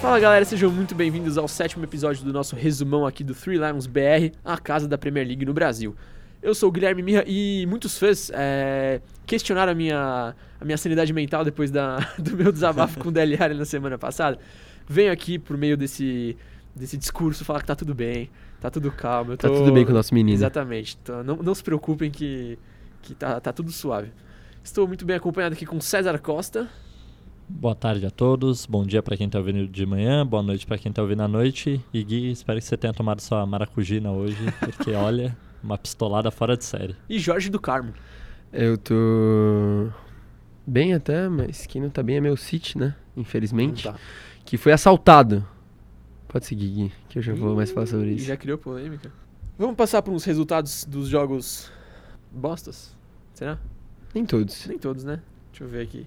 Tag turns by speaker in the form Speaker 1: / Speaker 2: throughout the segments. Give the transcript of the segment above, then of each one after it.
Speaker 1: Fala galera, sejam muito bem-vindos ao sétimo episódio do nosso resumão aqui do Three Lions BR, a casa da Premier League no Brasil. Eu sou o Guilherme Mirra e muitos fãs é, questionaram a minha, a minha sanidade mental depois da, do meu desabafo com o DLR na semana passada. Venho aqui por meio desse, desse discurso falar que tá tudo bem, tá tudo calmo. eu
Speaker 2: Tá
Speaker 1: tô-
Speaker 2: tudo bem com o nosso menino.
Speaker 1: Exatamente. Então, não, não se preocupem que, que tá, tá tudo suave. Estou muito bem acompanhado aqui com César Costa.
Speaker 3: Boa tarde a todos, bom dia pra quem tá ouvindo de manhã, boa noite pra quem tá ouvindo à noite. E Gui, espero que você tenha tomado sua maracujina hoje, porque olha, uma pistolada fora de série.
Speaker 1: E Jorge do Carmo.
Speaker 2: Eu tô bem até, mas quem não tá bem é meu City, né? Infelizmente.
Speaker 1: Tá.
Speaker 2: Que foi assaltado. Pode seguir, Gui, que eu já vou mais falar sobre isso.
Speaker 1: Já criou polêmica. Vamos passar por uns resultados dos jogos bostas? Será?
Speaker 2: Nem todos.
Speaker 1: Nem todos, né? Deixa eu ver aqui.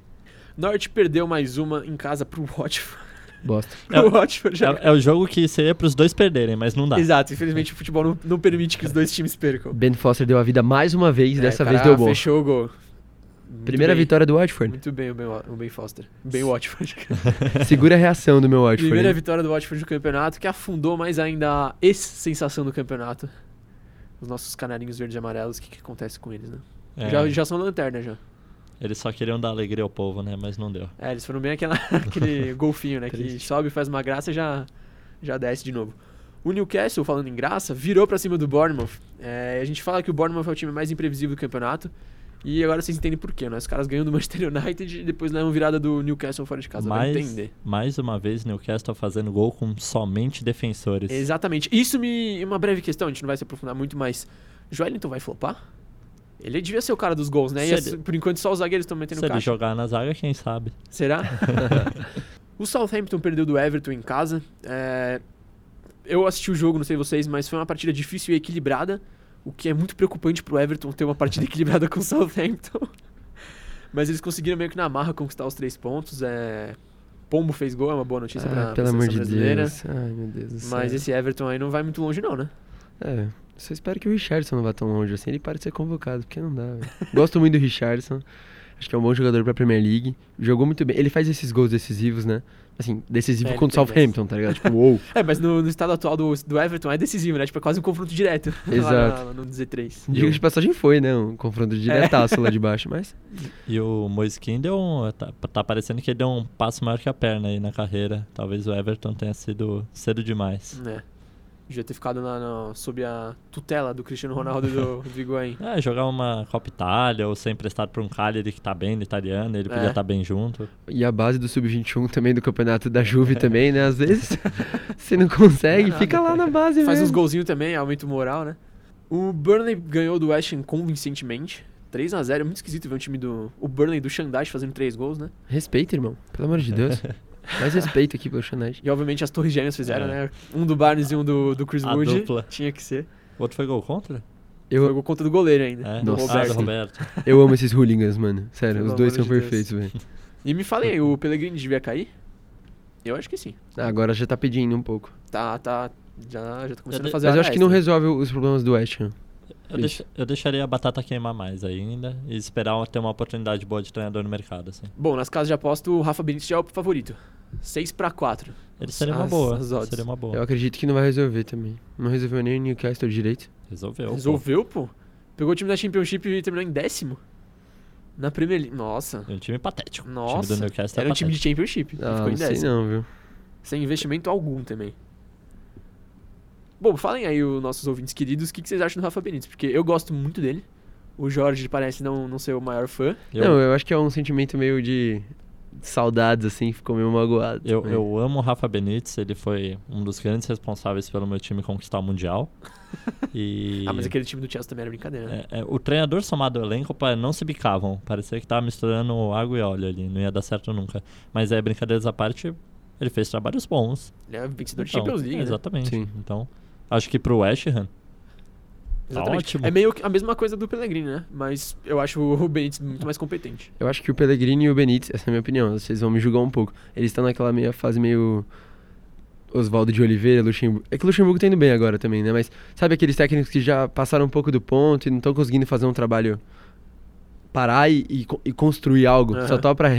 Speaker 1: Norte perdeu mais uma em casa pro Watford.
Speaker 2: Bosta.
Speaker 1: pro Watford já.
Speaker 3: É, é o jogo que seria pros dois perderem, mas não dá.
Speaker 1: Exato, infelizmente o futebol não, não permite que os dois times percam.
Speaker 2: Ben Foster deu a vida mais uma vez,
Speaker 1: É,
Speaker 2: dessa
Speaker 1: o
Speaker 2: vez deu bom.
Speaker 1: Fechou o gol. Muito
Speaker 2: Primeira
Speaker 1: bem.
Speaker 2: vitória do Watford.
Speaker 1: Muito bem o Ben, o ben Foster. Ben Watford.
Speaker 2: Segura a reação do meu Watford.
Speaker 1: Primeira
Speaker 2: hein?
Speaker 1: vitória do Watford no campeonato, que afundou mais ainda a ex-sensação do campeonato. Os nossos canarinhos verdes e amarelos, o que, que acontece com eles, né?
Speaker 3: É,
Speaker 1: Já, já são lanterna, já.
Speaker 3: Eles só queriam dar alegria ao povo, né? Mas não deu.
Speaker 1: É, eles foram bem aquela, aquele golfinho, né? Que sobe, faz uma graça e já, já desce de novo. O Newcastle, falando em graça, virou pra cima do Bournemouth. É, a gente fala que o Bournemouth é o time mais imprevisível do campeonato. E agora vocês entendem por quê, né? Os caras ganham do Manchester United e depois levam virada do Newcastle fora de casa. Vai
Speaker 3: mais,
Speaker 1: entender.
Speaker 3: mais uma vez, Newcastle fazendo gol com somente defensores.
Speaker 1: Exatamente. Isso me. Uma breve questão, a gente não vai se aprofundar muito, mas. Joelinton vai flopar? Ele devia ser o cara dos gols, né? E
Speaker 3: ele-
Speaker 1: por enquanto só os zagueiros estão metendo
Speaker 3: Se ele
Speaker 1: caixa.
Speaker 3: jogar na zaga, quem sabe?
Speaker 1: Será? o Southampton perdeu do Everton em casa. É, Eu assisti o jogo, não sei vocês, mas foi uma partida difícil e equilibrada. O que é muito preocupante pro Everton ter uma partida equilibrada com o Southampton. Mas eles conseguiram meio que na marra conquistar os três pontos. É... Pombo fez gol, é uma boa notícia pra,
Speaker 2: Ah,
Speaker 1: pra
Speaker 2: pelo amor
Speaker 1: seleção
Speaker 2: de
Speaker 1: brasileira.
Speaker 2: Deus. Ai, meu Deus do céu.
Speaker 1: Mas esse Everton aí não vai muito longe, não, né?
Speaker 2: É, só espero que o Richardson não vá tão longe assim. Ele pare de ser convocado, porque não dá, velho. Gosto muito do Richardson. Acho que é um bom jogador pra Premier League. Jogou muito bem. Ele faz esses gols decisivos, né? Assim, decisivo
Speaker 1: É,
Speaker 2: contra o Southampton, tá ligado? Tipo, uou.
Speaker 1: É, mas no, no estado atual do, do Everton é decisivo, né? Tipo, é quase um confronto direto. lá
Speaker 2: Exato.
Speaker 1: na- no Z3.
Speaker 2: Diga de passagem foi, né? Um confronto diretaço lá de baixo, mas...
Speaker 3: E o Moise Kean deu um. Tá, tá parecendo que ele deu um passo maior que a perna aí na carreira. Talvez o Everton tenha sido cedo demais.
Speaker 1: É. Devia ter ficado na, na- sob a tutela do Cristiano Ronaldo e do, do Higuaín.
Speaker 3: É, jogar uma Copa Itália ou ser emprestado pra um Cagliari que tá bem no italiano, ele podia
Speaker 1: É.
Speaker 3: estar bem junto.
Speaker 2: E a base do Sub-21 também, do campeonato da Juve também, né? Às vezes, você não consegue,
Speaker 1: Não é
Speaker 2: fica
Speaker 1: nada.
Speaker 2: lá na base
Speaker 1: Faz uns
Speaker 2: mesmo.
Speaker 1: golzinhos também, aumenta o moral, né? O Burnley ganhou do West Ham convincentemente. 3x0, é muito esquisito ver um time do. O Burnley do Shandai fazendo 3 gols, né?
Speaker 2: Respeita, irmão. Pelo amor de Deus. Mais respeito aqui pelo Xanage.
Speaker 1: E obviamente as Torres Gêmeas fizeram,
Speaker 3: É.
Speaker 1: né? Um do Barnes e um do, do Chris
Speaker 3: A
Speaker 1: Wood.
Speaker 3: dupla.
Speaker 1: Tinha que ser.
Speaker 3: O outro foi gol contra?
Speaker 2: Eu,
Speaker 1: Foi conta do goleiro ainda.
Speaker 3: É,
Speaker 1: do
Speaker 2: Nossa.
Speaker 3: Ah, do
Speaker 1: Roberto.
Speaker 3: Roberto.
Speaker 2: eu amo esses hooligans, mano. Sério,
Speaker 1: Pelo
Speaker 2: os dois são
Speaker 1: de
Speaker 2: perfeitos, velho.
Speaker 1: E me falem aí, o Pellegrini devia cair? Eu acho que sim.
Speaker 2: Ah, Agora já tá pedindo um pouco.
Speaker 1: Tá, tá. Já, já tá começando a fazer
Speaker 2: Mas eu acho que não resolve os problemas do West Ham.
Speaker 3: Eu, eu deixaria a batata queimar mais ainda e esperar ter uma oportunidade boa de treinador no mercado, assim.
Speaker 1: Bom, nas casas de aposta, o Rafa Benítez já é o favorito. 6 pra 4.
Speaker 3: Ele seria uma
Speaker 1: As-
Speaker 3: boa.
Speaker 1: as odds.
Speaker 3: Seria uma boa.
Speaker 2: Eu acredito que não vai resolver também. Não resolveu nem o Newcastle direito.
Speaker 3: Resolveu. pô.
Speaker 1: Resolveu, pô. Pegou o time da Championship e terminou em décimo. Na Premier League. Nossa.
Speaker 3: É um time patético. O
Speaker 1: Nossa.
Speaker 3: time do Newcastle
Speaker 1: Era
Speaker 3: é
Speaker 1: um time de. Championship.
Speaker 2: Ah,
Speaker 1: ficou em
Speaker 2: não sei
Speaker 1: décimo.
Speaker 2: não, viu?
Speaker 1: Sem investimento algum também. Bom, falem aí, os nossos ouvintes queridos, o que, que vocês acham do Rafa Benítez? Porque eu gosto muito dele. O Jorge parece não, não ser o maior fã.
Speaker 3: Eu,
Speaker 2: Não, eu acho que é um sentimento meio de saudades, assim, ficou meio magoado.
Speaker 3: eu,
Speaker 2: também.
Speaker 3: eu amo o Rafa Benítez, ele foi um dos grandes responsáveis pelo meu time conquistar o Mundial. E
Speaker 1: Ah, mas aquele time do Chelsea também era brincadeira, né?
Speaker 3: é, é, o treinador somado ao elenco não se bicavam. Parecia que tava misturando água e óleo ali, não ia dar certo nunca. Mas é, brincadeiras à parte, ele fez trabalhos bons.
Speaker 1: Ele é vencedor de
Speaker 3: Então,
Speaker 1: Champions League, né?
Speaker 3: Exatamente.
Speaker 2: Sim.
Speaker 3: Então, acho que pro West Ham,
Speaker 1: Exatamente.
Speaker 3: ótimo.
Speaker 1: É meio que a mesma coisa do Pellegrini, né? Mas eu acho o Benítez muito mais competente.
Speaker 2: Eu acho que o Pellegrini e o Benítez, essa é a minha opinião, vocês vão me julgar um pouco. Eles estão naquela meia fase meio Oswaldo de Oliveira, Luxemburgo. É que o Luxemburgo tá indo bem agora também, né? Mas sabe aqueles técnicos que já passaram um pouco do ponto e não estão conseguindo fazer um trabalho parar e, e e construir algo, só
Speaker 1: Aham.
Speaker 2: tá pra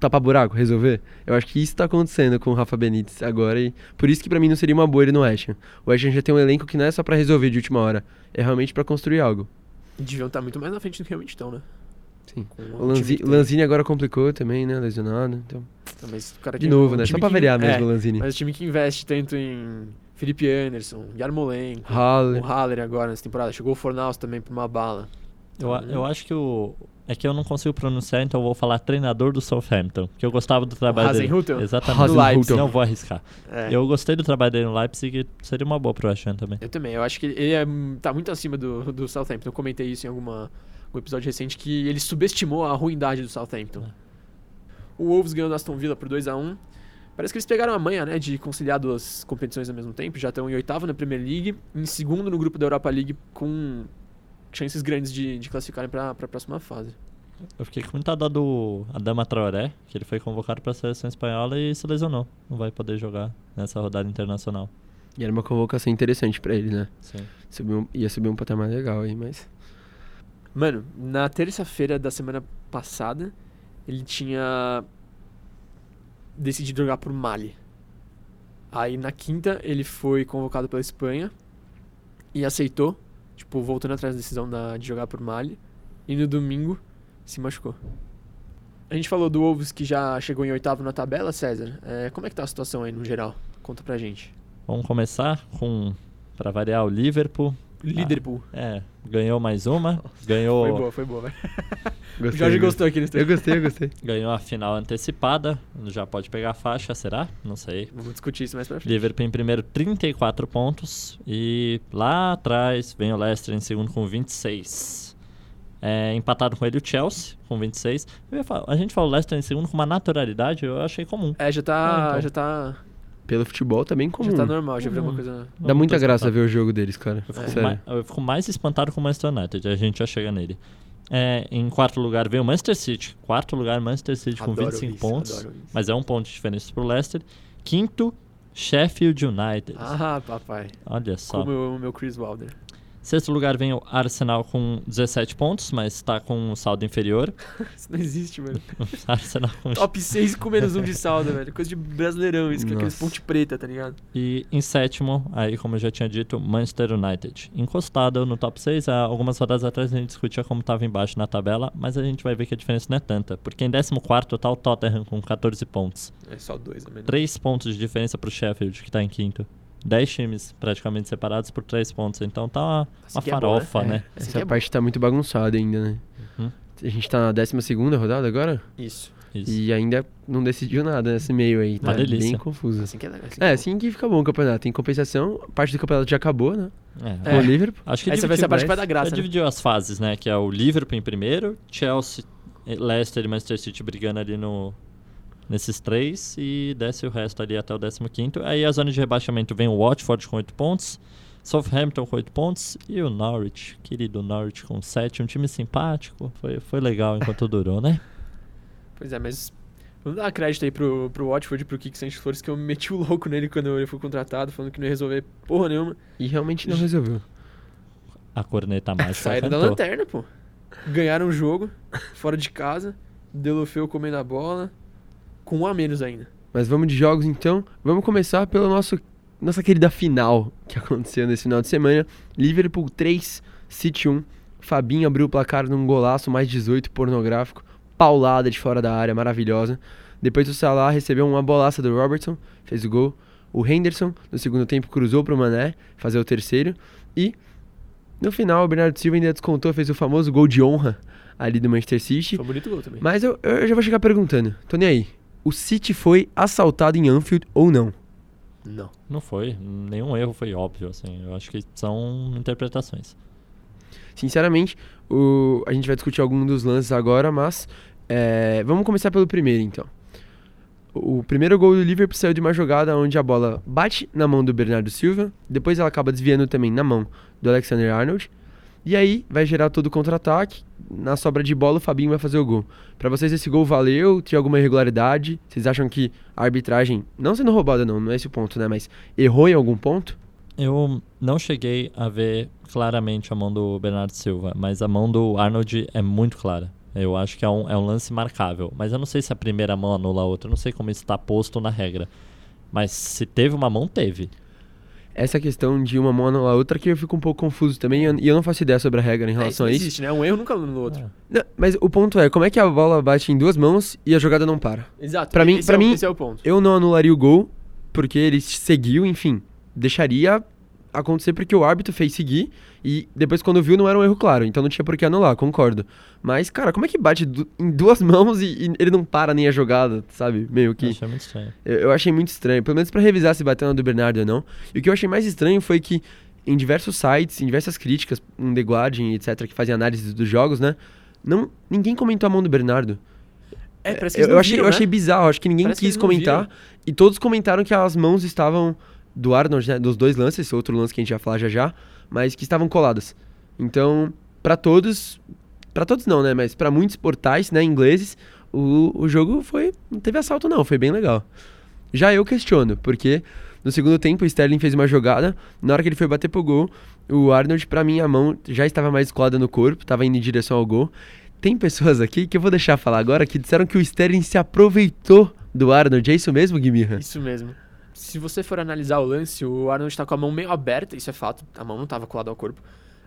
Speaker 2: tapar buraco, resolver. Eu acho que isso tá acontecendo com o Rafa Benítez agora e por isso que pra mim não seria uma boa ele no West Ham. O West Ham já tem um elenco que não é só pra resolver de última hora, é realmente pra construir algo.
Speaker 1: Deviam estar muito mais na frente do que realmente estão, né?
Speaker 2: Sim. O Lanzi-
Speaker 1: que.
Speaker 2: Lanzini agora complicou também, né, lesionado, então...
Speaker 1: Tá, Mas o cara
Speaker 2: De
Speaker 1: que-
Speaker 2: novo,
Speaker 1: um
Speaker 2: né, só pra
Speaker 1: que-
Speaker 2: variar mesmo o
Speaker 1: é,
Speaker 2: Lanzini.
Speaker 1: Mas o time que investe tanto em Felipe Anderson, Yarmolenko,
Speaker 2: Haller.
Speaker 1: o Haller agora nessa temporada. Chegou o Fornaus também por uma bala.
Speaker 3: Eu, eu acho que o. É que eu não consigo pronunciar, então eu vou falar treinador do Southampton. Que eu gostava do trabalho dele.
Speaker 1: Hasenhüttl?
Speaker 3: Exatamente.
Speaker 2: Hasenhüttl.
Speaker 3: Não vou arriscar.
Speaker 1: É.
Speaker 3: Eu gostei do trabalho dele no Leipzig seria uma boa pro Ham também.
Speaker 1: Eu também, eu acho que ele é, tá muito acima do, do Southampton. Eu comentei isso em alguma, algum episódio recente, que ele subestimou a ruindade do Southampton.
Speaker 3: É.
Speaker 1: O Wolves ganhou do Aston Villa por 2 a 1 Parece que eles pegaram a manha, né, de conciliar duas competições ao mesmo tempo. Já estão em oitavo na Premier League, em segundo no grupo da Europa League, com chances grandes de, de classificarem para a próxima fase.
Speaker 3: Eu fiquei com muita dó do Adama Traoré, que ele foi convocado pra seleção espanhola e se lesionou. Não vai poder jogar nessa rodada internacional.
Speaker 2: E era uma convocação interessante pra ele, né?
Speaker 3: Sim.
Speaker 2: Subir um- ia subir um patamar legal aí, mas...
Speaker 1: Mano, na terça-feira da semana passada, ele tinha decidido jogar por Mali. Aí na quinta ele foi convocado pela Espanha e aceitou, tipo, voltando atrás da decisão da, de jogar por Mali. E no domingo se machucou. A gente falou do Wolves que já chegou em oitavo na tabela, César. É, como é que tá a situação aí no geral? Conta pra gente.
Speaker 3: Vamos começar com, pra variar, o Liverpool.
Speaker 1: Liverpool.
Speaker 3: É, ganhou mais uma.
Speaker 1: Foi
Speaker 3: Ganhou,
Speaker 1: boa, foi boa.
Speaker 2: Gostei,
Speaker 1: O Jorge gostou aqui no
Speaker 2: gostei. Eu gostei, eu gostei.
Speaker 3: ganhou a final antecipada. Já pode pegar a faixa, será? Não sei.
Speaker 1: Vamos discutir isso mais pra frente.
Speaker 3: Liverpool em primeiro, 34 pontos. E lá atrás vem o Leicester em segundo com 26. É, empatado com ele o Chelsea com 26. Eu ia falar- a gente fala o Leicester em segundo com uma naturalidade, eu achei comum.
Speaker 1: É, já tá.
Speaker 3: Ah, então.
Speaker 1: Já tá.
Speaker 2: Pelo futebol tá bem comum.
Speaker 1: Já tá normal, já virou uma coisa.
Speaker 2: Dá muita graça
Speaker 3: espantado.
Speaker 2: ver o jogo deles, cara.
Speaker 3: Eu fico,
Speaker 1: É.
Speaker 2: Sério.
Speaker 3: mais, eu fico mais espantado com o Manchester United, a gente já chega nele. É, em quarto lugar veio o Manchester City. Quarto lugar, Manchester City com
Speaker 1: Adoro
Speaker 3: 25
Speaker 1: isso,
Speaker 3: pontos. Mas é um ponto de diferença pro Leicester. Quinto, Sheffield United.
Speaker 1: Ah, papai.
Speaker 3: Olha só.
Speaker 1: Como o meu Chris Wilder.
Speaker 3: Sexto lugar vem o Arsenal com 17 pontos, mas está com um saldo inferior.
Speaker 1: Isso não existe, mano.
Speaker 3: O Arsenal com...
Speaker 1: Top 6 com menos um de saldo, velho. Coisa de brasileirão, isso, com aqueles
Speaker 2: Nossa.
Speaker 1: ponte preta, tá ligado?
Speaker 3: E em sétimo, aí como eu já tinha dito, Manchester United. Encostado no top 6, há algumas rodadas atrás a gente discutia como estava embaixo na tabela, mas a gente vai ver que a diferença não é tanta, porque em 14 está o Tottenham com 14 pontos.
Speaker 1: É só dois, a menos.
Speaker 3: 3 pontos de diferença para o Sheffield, que está em quinto. 10 times praticamente separados por 3 pontos, então tá uma,
Speaker 1: Assim
Speaker 3: uma
Speaker 1: é
Speaker 3: farofa,
Speaker 1: né?
Speaker 3: né?
Speaker 1: É. Assim que
Speaker 2: Essa
Speaker 1: é
Speaker 2: parte tá muito bagunçada ainda, né?
Speaker 3: Uhum.
Speaker 2: A gente tá na 12 rodada agora
Speaker 1: Isso.
Speaker 3: Isso.
Speaker 2: e ainda não decidiu nada nesse meio aí. Tá bem confuso.
Speaker 1: Assim que é legal.
Speaker 2: É, assim que fica bom o campeonato. Em compensação, parte do campeonato já acabou, né?
Speaker 3: É.
Speaker 2: Com o Liverpool.
Speaker 3: Acho que
Speaker 1: Essa vai ser a parte que vai dar
Speaker 3: Já
Speaker 1: graça. né?
Speaker 3: dividiu as fases, né? Que é o Liverpool em primeiro, Chelsea, Leicester e Manchester City brigando ali no, nesses três e desce o resto ali até o 15 Aí a zona de rebaixamento vem o Watford com 8 pontos, Southampton com 8 pontos e o Norwich, querido Norwich com 7, um time simpático. Foi, foi legal enquanto durou, né?
Speaker 1: Pois é, mas vamos dar crédito aí pro, pro Watford e pro Kik Sanches Flores, que eu meti o louco nele quando ele foi contratado, falando que não ia resolver porra nenhuma.
Speaker 2: E realmente não resolveu.
Speaker 3: A corneta mágica
Speaker 1: Saíram da lanterna, pô. Ganharam o jogo, fora de casa, Delofeu comendo a bola, com um a menos ainda.
Speaker 2: Mas vamos de jogos então. Vamos começar pela nosso, nossa querida final que aconteceu nesse final de semana. Liverpool 3, City 1. Fabinho abriu o placar num golaço mais 18 pornográfico. Paulada de fora da área, maravilhosa. Depois o Salah recebeu uma bolaça do Robertson, fez o gol. O Henderson, no segundo tempo, cruzou pro Mané, fazer o terceiro. E no final, o Bernardo Silva ainda descontou, fez o famoso gol de honra ali do Manchester City.
Speaker 1: Foi um bonito gol também.
Speaker 2: Mas eu, eu já vou chegar perguntando. Tô nem aí. O City foi assaltado em Anfield ou não?
Speaker 1: Não.
Speaker 3: Não foi, nenhum erro foi óbvio, assim. Eu acho que são interpretações.
Speaker 2: Sinceramente, o- a gente vai discutir algum dos lances agora, mas é, vamos começar pelo primeiro então. O primeiro gol do Liverpool saiu de uma jogada onde a bola bate na mão do Bernardo Silva, depois ela acaba desviando também na mão do Alexander Arnold, e aí vai gerar todo o contra-ataque. Na sobra de bola, o Fabinho vai fazer o gol. Pra vocês, esse gol valeu? Tinha alguma irregularidade? Vocês acham que a arbitragem, não sendo roubada, não, não é esse o ponto, né? Mas errou em algum ponto?
Speaker 3: Eu não cheguei a ver claramente a mão do Bernardo Silva, mas a mão do Arnold é muito clara. Eu acho que é um, é um lance marcável. Mas eu não sei se a primeira mão anula a outra. Eu não sei como isso está posto na regra. Mas se teve uma mão, teve.
Speaker 2: Essa questão de uma mão anular a outra que eu fico um pouco confuso também. E eu, não faço ideia sobre a regra em
Speaker 1: É,
Speaker 2: relação
Speaker 1: não
Speaker 2: a isso.
Speaker 1: existe, né? Um erro nunca anula o outro.
Speaker 2: Não, mas o ponto é, como é que a bola bate em duas mãos e a jogada não para?
Speaker 1: Exato.
Speaker 2: Pra mim- pra
Speaker 1: é
Speaker 2: mim-
Speaker 1: é o ponto.
Speaker 2: Eu não anularia o gol, porque ele seguiu, enfim. Deixaria acontecer porque o árbitro fez seguir e depois quando viu não era um erro claro, então não tinha por que anular, concordo. Mas, cara, como é que bate du- em duas mãos e, e ele não para nem a jogada, sabe? Meio
Speaker 3: Eu
Speaker 2: que.
Speaker 3: achei muito estranho.
Speaker 2: Eu, eu achei muito estranho, pelo menos pra revisar se bateu na do Bernardo ou não. E o que eu achei mais estranho foi que em diversos sites, em diversas críticas, um The Guardian, etc, que fazem análise dos jogos, né? Não, ninguém comentou a mão do Bernardo.
Speaker 1: É, parece que
Speaker 2: Eu, eu achei,
Speaker 1: viram,
Speaker 2: eu achei
Speaker 1: né?
Speaker 2: bizarro, acho que ninguém
Speaker 1: Parece que
Speaker 2: quis
Speaker 1: não
Speaker 2: comentar.
Speaker 1: viram.
Speaker 2: E todos comentaram que as mãos estavam do Arnold, né, dos dois lances, outro lance que a gente vai falar já já, mas que estavam coladas. Então, pra todos, pra todos não, né, mas pra muitos portais, né, ingleses, o, o jogo foi, não teve assalto não, foi bem legal. Já eu questiono, porque no segundo tempo o Sterling fez uma jogada, na hora que ele foi bater pro gol, o Arnold, pra mim, a mão já estava mais colada no corpo, tava indo em direção ao gol. Tem pessoas aqui que eu vou deixar falar agora que disseram que o Sterling se aproveitou do Arnold. É isso mesmo, Guimirra?
Speaker 1: Isso mesmo. Se você for analisar o lance, o Arnold tá com a mão meio aberta, isso é fato, a mão não tava colada ao corpo.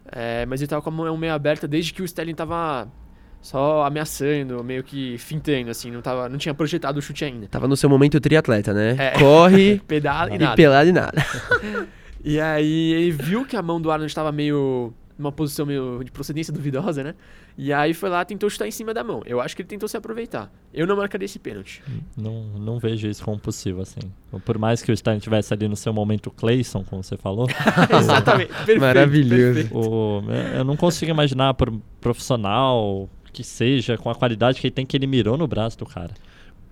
Speaker 1: É, mas ele tava com a mão meio aberta desde que o Sterling tava só ameaçando, meio que fintando, assim, não, tava, não tinha projetado o chute ainda.
Speaker 2: Tava no seu momento triatleta, né?
Speaker 1: É.
Speaker 2: Corre
Speaker 1: Pedala e
Speaker 2: e
Speaker 1: nada.
Speaker 2: pelado e nada.
Speaker 1: E aí ele viu que a mão do Arnold estava meio. numa posição meio de procedência duvidosa, né? E aí foi lá tentou chutar em cima da mão. Eu acho que ele tentou se aproveitar. Eu não marcaria esse pênalti.
Speaker 3: Não, não vejo isso como possível, assim. Por mais que o Sterling tivesse ali no seu momento Clayson, como você falou,
Speaker 1: Exatamente. Perfeito,
Speaker 2: Maravilhoso.
Speaker 1: perfeito.
Speaker 3: o, eu não consigo imaginar por um profissional que seja, com a qualidade que ele tem, que ele mirou no braço do cara.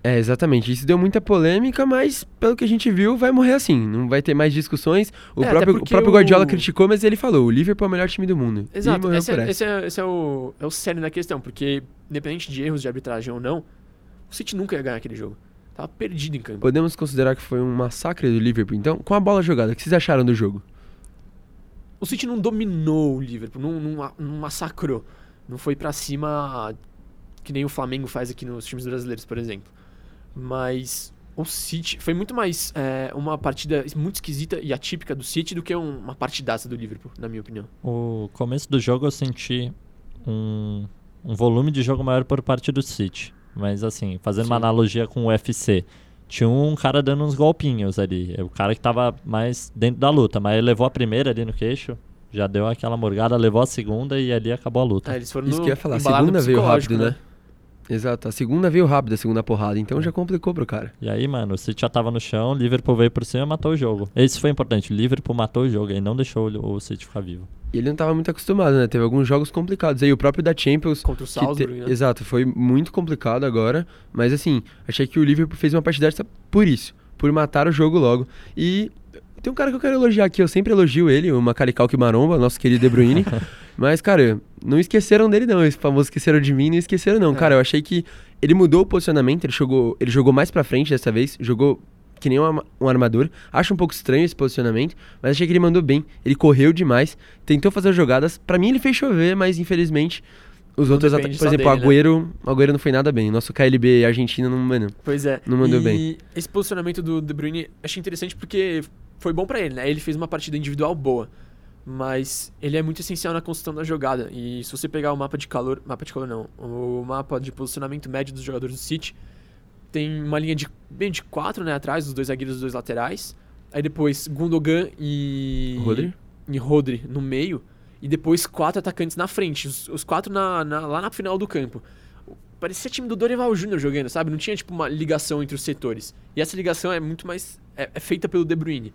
Speaker 2: É, exatamente. Isso deu muita polêmica, mas pelo que a gente viu, vai morrer assim. Não vai ter mais discussões. O,
Speaker 1: É,
Speaker 2: próprio, o próprio
Speaker 1: o-
Speaker 2: Guardiola criticou, mas ele falou: o Liverpool é o melhor time do mundo.
Speaker 1: Exato, esse, é, esse, é, esse é o, é o cerne da questão, porque independente de erros de arbitragem ou não, o City nunca ia ganhar aquele jogo. Tava perdido em campo.
Speaker 2: Podemos considerar que foi um massacre do Liverpool, então? Com a bola jogada, o que vocês acharam do jogo?
Speaker 1: O City não dominou o Liverpool, não, não, não massacrou. Não foi pra cima que nem o Flamengo faz aqui nos times brasileiros, por exemplo. Mas o City foi muito mais é, uma partida muito esquisita e atípica do City do que um- uma partidaça do Liverpool, na minha opinião.
Speaker 3: O começo do jogo eu senti um, um volume de jogo maior por parte do City. Mas assim, fazendo uma
Speaker 1: Sim.
Speaker 3: analogia com o UFC, tinha um cara dando uns golpinhos ali. É O cara que tava mais dentro da luta, mas ele levou a primeira ali no queixo, já deu aquela morgada, levou a segunda e ali acabou a luta.
Speaker 1: Ah, eles foram
Speaker 2: Isso
Speaker 1: no,
Speaker 2: que eu ia falar, a segunda veio rápido, né? Exato, a segunda veio rápido, a segunda porrada, então já complicou pro cara.
Speaker 3: E aí, mano, o City já tava no chão, o Liverpool veio por cima e matou o jogo. Isso foi importante, o Liverpool matou o jogo e não deixou o City ficar vivo.
Speaker 2: E ele não tava muito acostumado, né? Teve alguns jogos complicados. Aí o próprio da Champions.
Speaker 1: Contra o Salzburg,
Speaker 2: te-
Speaker 1: né?
Speaker 2: Exato, foi muito complicado agora. Mas assim, achei que o Liverpool fez uma partida dessa por isso. Por matar o jogo logo. E tem um cara que eu quero elogiar aqui, eu sempre elogio ele, o Macalical que maromba, nosso querido De Bruyne. mas, cara, não esqueceram dele, não. Esse famoso esqueceram de mim, não esqueceram, não.
Speaker 1: É.
Speaker 2: Cara, eu achei que ele mudou o posicionamento, ele jogou, ele jogou mais pra frente dessa vez, jogou que nem um, um armador. Acho um pouco estranho esse posicionamento, mas achei que ele mandou bem. Ele correu demais, tentou fazer as jogadas. Pra mim ele fez chover, mas infelizmente os
Speaker 1: Não
Speaker 2: outros ataques, por exemplo, o Agüero, o Agüero não foi nada bem. Nosso KLB argentino não, mano,
Speaker 1: Pois é.
Speaker 2: Não mandou
Speaker 1: e
Speaker 2: bem.
Speaker 1: esse posicionamento do De Bruyne achei interessante porque foi bom pra ele, né? Ele fez uma partida individual boa, mas ele é muito essencial na construção da jogada. E se você pegar o mapa de calor, mapa de calor não, o mapa de posicionamento médio dos jogadores do City, tem uma linha de bem de quatro, né, atrás, os dois zagueiros, os dois laterais. Aí depois Gundogan e
Speaker 2: Rodri?
Speaker 1: e Rodri no meio e depois quatro atacantes na frente, os, os quatro na, na- lá na final do campo. Parecia time do Dorival Júnior jogando, sabe? Não tinha tipo uma ligação entre os setores. E essa ligação é muito mais é, é feita pelo De Bruyne.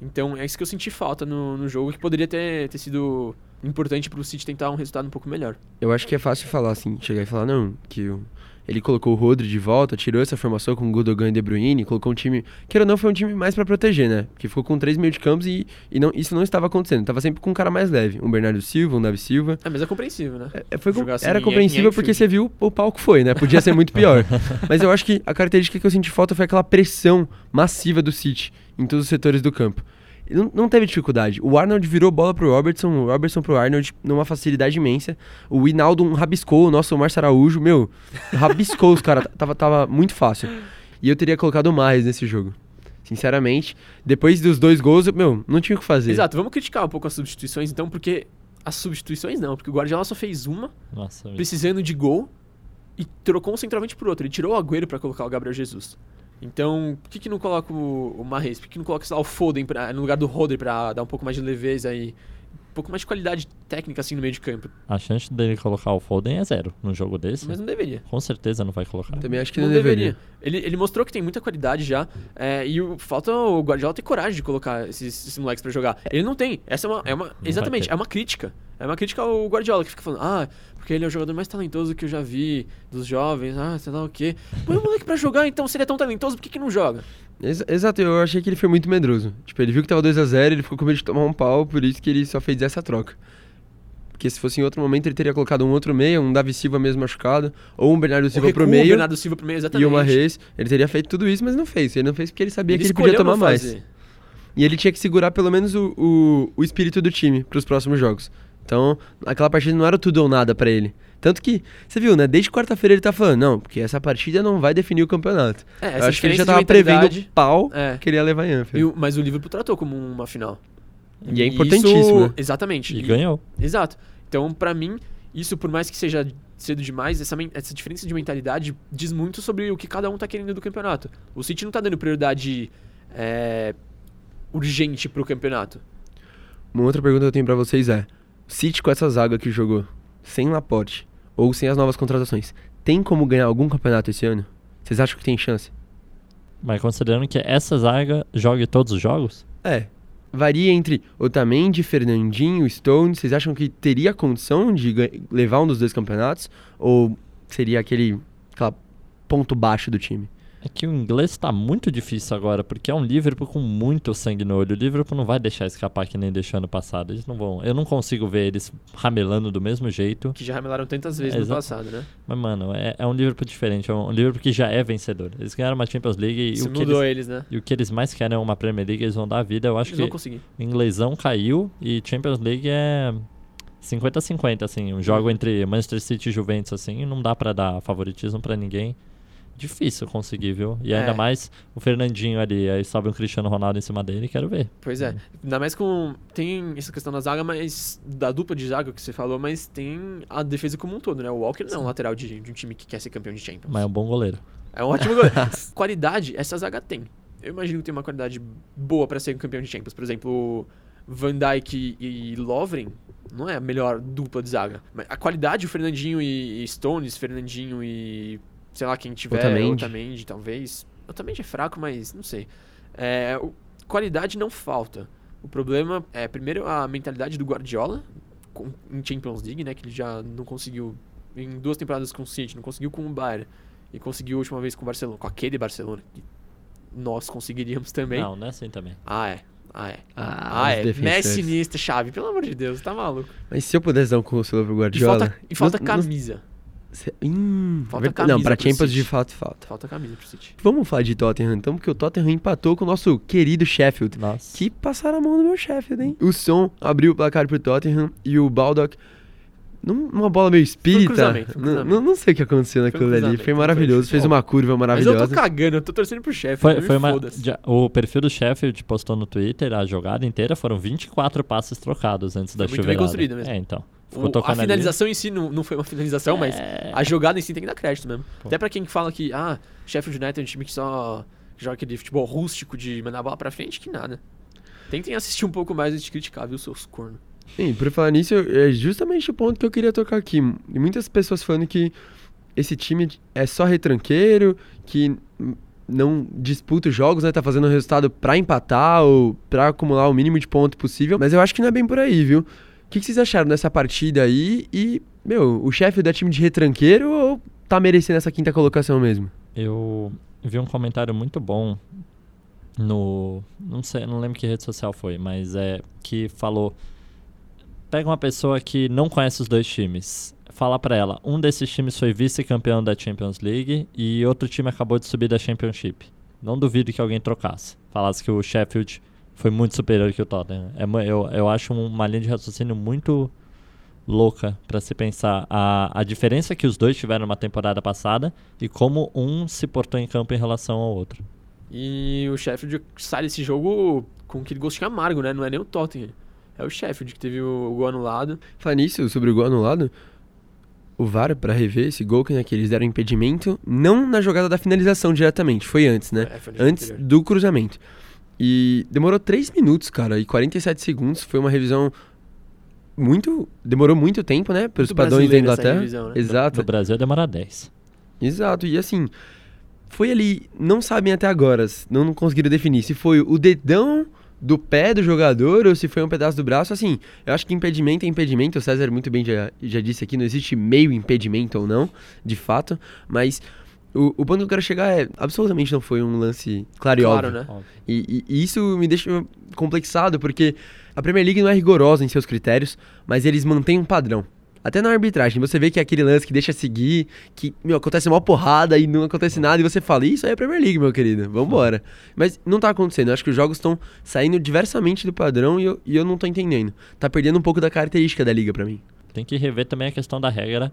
Speaker 1: Então é isso que eu senti falta no, no jogo que poderia ter, ter sido importante pro City tentar um resultado um pouco melhor.
Speaker 2: Eu acho que é fácil falar assim, chegar e falar, não, que o- ele colocou o Rodri de volta, tirou essa formação com o Gundogan e De Bruyne, colocou um time, que ou não, foi um time mais pra proteger, né? Que ficou com três meio de campos e, e não, isso não estava acontecendo. Tava sempre com um cara mais leve, um Bernardo Silva, um Davi Silva.
Speaker 1: É, mas é compreensível, né?
Speaker 2: É, foi com-
Speaker 1: Jogar assim
Speaker 2: era compreensível porque você viu o palco foi, né? Podia ser muito pior. Mas eu acho que a característica que eu senti falta foi aquela pressão massiva do City em todos os setores do campo. Não, não teve dificuldade. O Arnold virou bola pro Robertson, o Robertson pro Arnold numa facilidade imensa. O Hinaldo rabiscou, o nosso Márcio Araújo, meu, rabiscou os caras. Tava, tava muito fácil. E eu teria colocado o Marres nesse jogo. Sinceramente, depois dos dois gols, eu- meu, não tinha o que fazer.
Speaker 1: Exato, vamos criticar um pouco as substituições então, porque as substituições não, porque o Guardiola só fez uma,
Speaker 3: Nossa,
Speaker 1: precisando de gol, e trocou um centralmente por outro. Ele tirou o Agüero pra colocar o Gabriel Jesus. Então, por que, que não coloca o, o Mahrez? Por que, que não coloca sei lá, o Foden pra- no lugar do Roder pra dar um pouco mais de leveza e um pouco mais de qualidade técnica assim no meio de campo?
Speaker 3: a chance dele colocar o Foden é zero num jogo desse.
Speaker 1: Mas não deveria.
Speaker 3: Com certeza não vai colocar.
Speaker 2: Também acho que
Speaker 1: não
Speaker 2: não,
Speaker 1: deveria.
Speaker 2: deveria.
Speaker 1: Ele, ele mostrou que tem muita qualidade já. é, e o- falta o Guardiola ter coragem de colocar esses, esses moleques pra jogar. Ele não tem. Essa é uma. É uma exatamente, é uma crítica. É uma crítica ao Guardiola, que fica falando, ah, porque ele é o jogador mais talentoso que eu já vi, dos jovens, ah, sei lá o quê. Põe o moleque pra jogar, então, se ele é tão talentoso, por que, que não joga?
Speaker 2: Ex- exato, eu achei que ele foi muito medroso. Tipo, ele viu que tava 2x0, ele ficou com medo de tomar um pau, por isso que ele só fez essa troca. Porque se fosse em outro momento, ele teria colocado um outro meia, um Davi Silva mesmo machucado, ou um Bernardo Silva
Speaker 1: recuo,
Speaker 2: pro meio,
Speaker 1: Bernardo Silva pro meio, exatamente.
Speaker 2: e o Marrez. Ele teria feito tudo isso, mas não fez. Ele não fez porque ele sabia que ele podia tomar mais. E ele tinha que segurar pelo menos o, o, o espírito do time pros próximos jogos. Então, aquela partida não era tudo ou nada pra ele. Tanto que, você viu, né? Desde quarta-feira ele tá falando, não, porque essa partida não vai definir o campeonato.
Speaker 1: É,
Speaker 2: Eu acho que ele já tava prevendo o pau
Speaker 1: É.
Speaker 2: que ele ia levar em
Speaker 1: E
Speaker 2: Anfield.
Speaker 1: o- mas o Liverpool tratou como uma final.
Speaker 2: E é
Speaker 1: isso-
Speaker 2: importantíssimo, né?
Speaker 1: Exatamente.
Speaker 3: E ganhou.
Speaker 1: Exato. Então, pra mim, isso por mais que seja cedo demais, essa, essa diferença de mentalidade diz muito sobre o que cada um tá querendo do campeonato. O City não tá dando prioridade é, urgente pro campeonato.
Speaker 2: Uma outra pergunta que eu tenho pra vocês é: City com essa zaga que jogou, sem Laporte ou sem as novas contratações, tem como ganhar algum campeonato esse ano? Vocês acham que tem chance?
Speaker 3: Mas considerando que essa zaga jogue todos os jogos,
Speaker 2: É. Varia entre Otamendi, Fernandinho, Stone. Vocês acham que teria condição de levar um dos dois campeonatos? Ou seria aquele ponto baixo do time?
Speaker 3: É que o inglês tá muito difícil agora, porque é um Liverpool com muito sangue no olho. O Liverpool não vai deixar escapar que nem deixou ano passado. Eles não vão. Eu não consigo ver eles ramelando do mesmo jeito.
Speaker 1: Que já ramelaram tantas vezes
Speaker 3: É,
Speaker 1: no
Speaker 3: exato.
Speaker 1: passado, né?
Speaker 3: Mas, mano, é, é um Liverpool diferente. É um Liverpool que já é vencedor. Eles ganharam uma Champions League e,
Speaker 1: Isso
Speaker 3: o que,
Speaker 1: mudou
Speaker 3: eles,
Speaker 1: eles, né?
Speaker 3: e o que eles mais querem é uma Premier League. Eles vão dar a vida. Eu acho
Speaker 1: Eles
Speaker 3: que
Speaker 1: conseguir.
Speaker 3: o inglesão caiu e Champions League é 50-50, assim. Um jogo entre Manchester City e Juventus, assim, não dá pra dar favoritismo pra ninguém. Difícil conseguir, viu? E ainda
Speaker 1: É.
Speaker 3: mais o Fernandinho ali, aí sobe um Cristiano Ronaldo em cima dele, quero ver.
Speaker 1: Pois é. Ainda mais com. Tem essa questão da zaga, mas. Da dupla de zaga que você falou, mas tem a defesa como um todo, né? O Walker não é um lateral de, de um time que quer ser campeão de Champions.
Speaker 3: Mas é um bom goleiro.
Speaker 1: É um ótimo goleiro. qualidade, essa zaga tem. Eu imagino que tem uma qualidade boa pra ser um campeão de Champions. Por exemplo, Van Dijk e Lovren não é a melhor dupla de zaga. Mas a qualidade, o Fernandinho e e Stones, Fernandinho e. sei lá quem tiver.
Speaker 2: Otamendi.
Speaker 1: Otamendi, talvez. Otamendi é fraco, mas não sei. É, o- qualidade não falta. O problema é, primeiro, a mentalidade do Guardiola com- em Champions League, né? Que ele já não conseguiu em duas temporadas com o City, não conseguiu com o Bayern e conseguiu a última vez com o Barcelona, com aquele Barcelona que nós conseguiríamos também.
Speaker 3: Não, não é assim também.
Speaker 1: Ah, é. Ah, é.
Speaker 2: Ah,
Speaker 1: Ah, é.
Speaker 2: defensores.
Speaker 1: Messi, Iniesta, Chave, pelo amor de Deus, tá maluco.
Speaker 2: Mas se eu pudesse dar um conselho pro
Speaker 1: E
Speaker 2: Guardiola...
Speaker 1: falta, e falta
Speaker 2: não- não-
Speaker 1: camisa.
Speaker 2: se- Hum,
Speaker 1: Falta
Speaker 2: verdade-
Speaker 1: camisa
Speaker 2: Não, pra Champions
Speaker 1: City.
Speaker 2: de fato falta.
Speaker 1: Falta camisa pro City.
Speaker 2: Vamos falar de Tottenham então, porque o Tottenham empatou com o nosso querido Sheffield.
Speaker 3: Nossa.
Speaker 2: Que passaram a mão no meu Sheffield, hein? O Son abriu o placar pro Tottenham e o Baldock, num- numa bola meio espírita,
Speaker 1: cruzamento, foi um
Speaker 2: não-
Speaker 1: cruzamento.
Speaker 2: não, não sei o que aconteceu
Speaker 1: Foi um
Speaker 2: naquilo ali. Foi
Speaker 1: foi
Speaker 2: maravilhoso, fez uma curva
Speaker 1: Mas eu
Speaker 2: maravilhosa.
Speaker 1: tô cagando, eu tô torcendo pro chefe.
Speaker 3: Foi, foi uma,
Speaker 1: foda-se.
Speaker 3: já- o perfil do Sheffield postou no Twitter a jogada inteira, foram 24 passes trocados antes da
Speaker 1: Foi muito bem construída mesmo.
Speaker 3: É, então.
Speaker 1: O-
Speaker 3: Ficou
Speaker 1: a
Speaker 3: tocando ali.
Speaker 1: finalização em si não, não foi uma finalização, mas
Speaker 3: É.
Speaker 1: a jogada em si tem que dar crédito mesmo.
Speaker 3: Pô.
Speaker 1: Até pra quem fala que, ah, Sheffield United é um time que só joga aquele futebol rústico de mandar a bola pra frente, que nada. Tentem assistir um pouco mais e te criticar, viu, seus cornos.
Speaker 2: Sim, por falar nisso, é justamente o ponto que eu queria tocar aqui. Muitas pessoas falando que esse time é só retranqueiro, que não disputa os jogos, né? Tá fazendo o resultado pra empatar ou pra acumular o mínimo de ponto possível. Mas eu acho que não é bem por aí, viu? O que, que vocês acharam dessa partida aí? E, meu, o chefe é time de retranqueiro ou tá merecendo essa quinta colocação mesmo?
Speaker 3: Eu vi um comentário muito bom no. Não sei, não lembro que rede social foi, mas é que falou. Pega uma pessoa que não conhece os dois times. Fala pra ela, um desses times foi vice-campeão da Champions League e outro time acabou de subir da Championship. Não duvido que alguém trocasse. Falasse que o Sheffield foi muito superior que o Tottenham. É, eu, eu acho uma linha de raciocínio muito louca para se pensar a, a diferença que os dois tiveram na temporada passada e como um se portou em campo em relação ao outro.
Speaker 1: E o Sheffield sai desse jogo com aquele gostinho amargo, né? Não é nem o Tottenham. É o Sheffield que teve o, gol anulado.
Speaker 2: Falar nisso, sobre o gol anulado, o VAR, pra rever esse gol que, né, que eles deram impedimento, não na jogada da finalização diretamente, foi antes, né?
Speaker 1: É, foi
Speaker 2: antes
Speaker 1: anterior.
Speaker 2: do cruzamento. E demorou 3 minutos, cara, e 47 segundos. Foi uma revisão muito. Demorou muito tempo, né? Pelos
Speaker 1: Muito
Speaker 2: padrões da Inglaterra.
Speaker 1: revisão, né?
Speaker 2: Exato.
Speaker 3: No Brasil demora 10.
Speaker 2: Exato, e assim, foi ali, não sabem até agora, não, não conseguiram definir se foi o dedão do pé do jogador ou se foi um pedaço do braço, assim, eu acho que impedimento é impedimento, o César muito bem já, já disse aqui, não existe meio impedimento ou não, de fato, mas o, o ponto que eu quero chegar é, absolutamente não foi um lance claro
Speaker 1: Claro,
Speaker 2: óbvio.
Speaker 1: né?
Speaker 3: Óbvio.
Speaker 2: E, e- isso me deixa complexado, porque a Premier League não é rigorosa em seus critérios, mas eles mantêm um padrão. Até na arbitragem, você vê que é aquele lance que deixa seguir, que, meu, acontece uma porrada e não acontece nada, e você fala, isso aí é Premier League, meu querido, vambora. Mas não tá acontecendo, eu acho que os jogos estão saindo diversamente do padrão e eu, e eu não tô entendendo. Tá perdendo um pouco da característica da liga pra mim.
Speaker 3: Tem que rever também a questão da regra,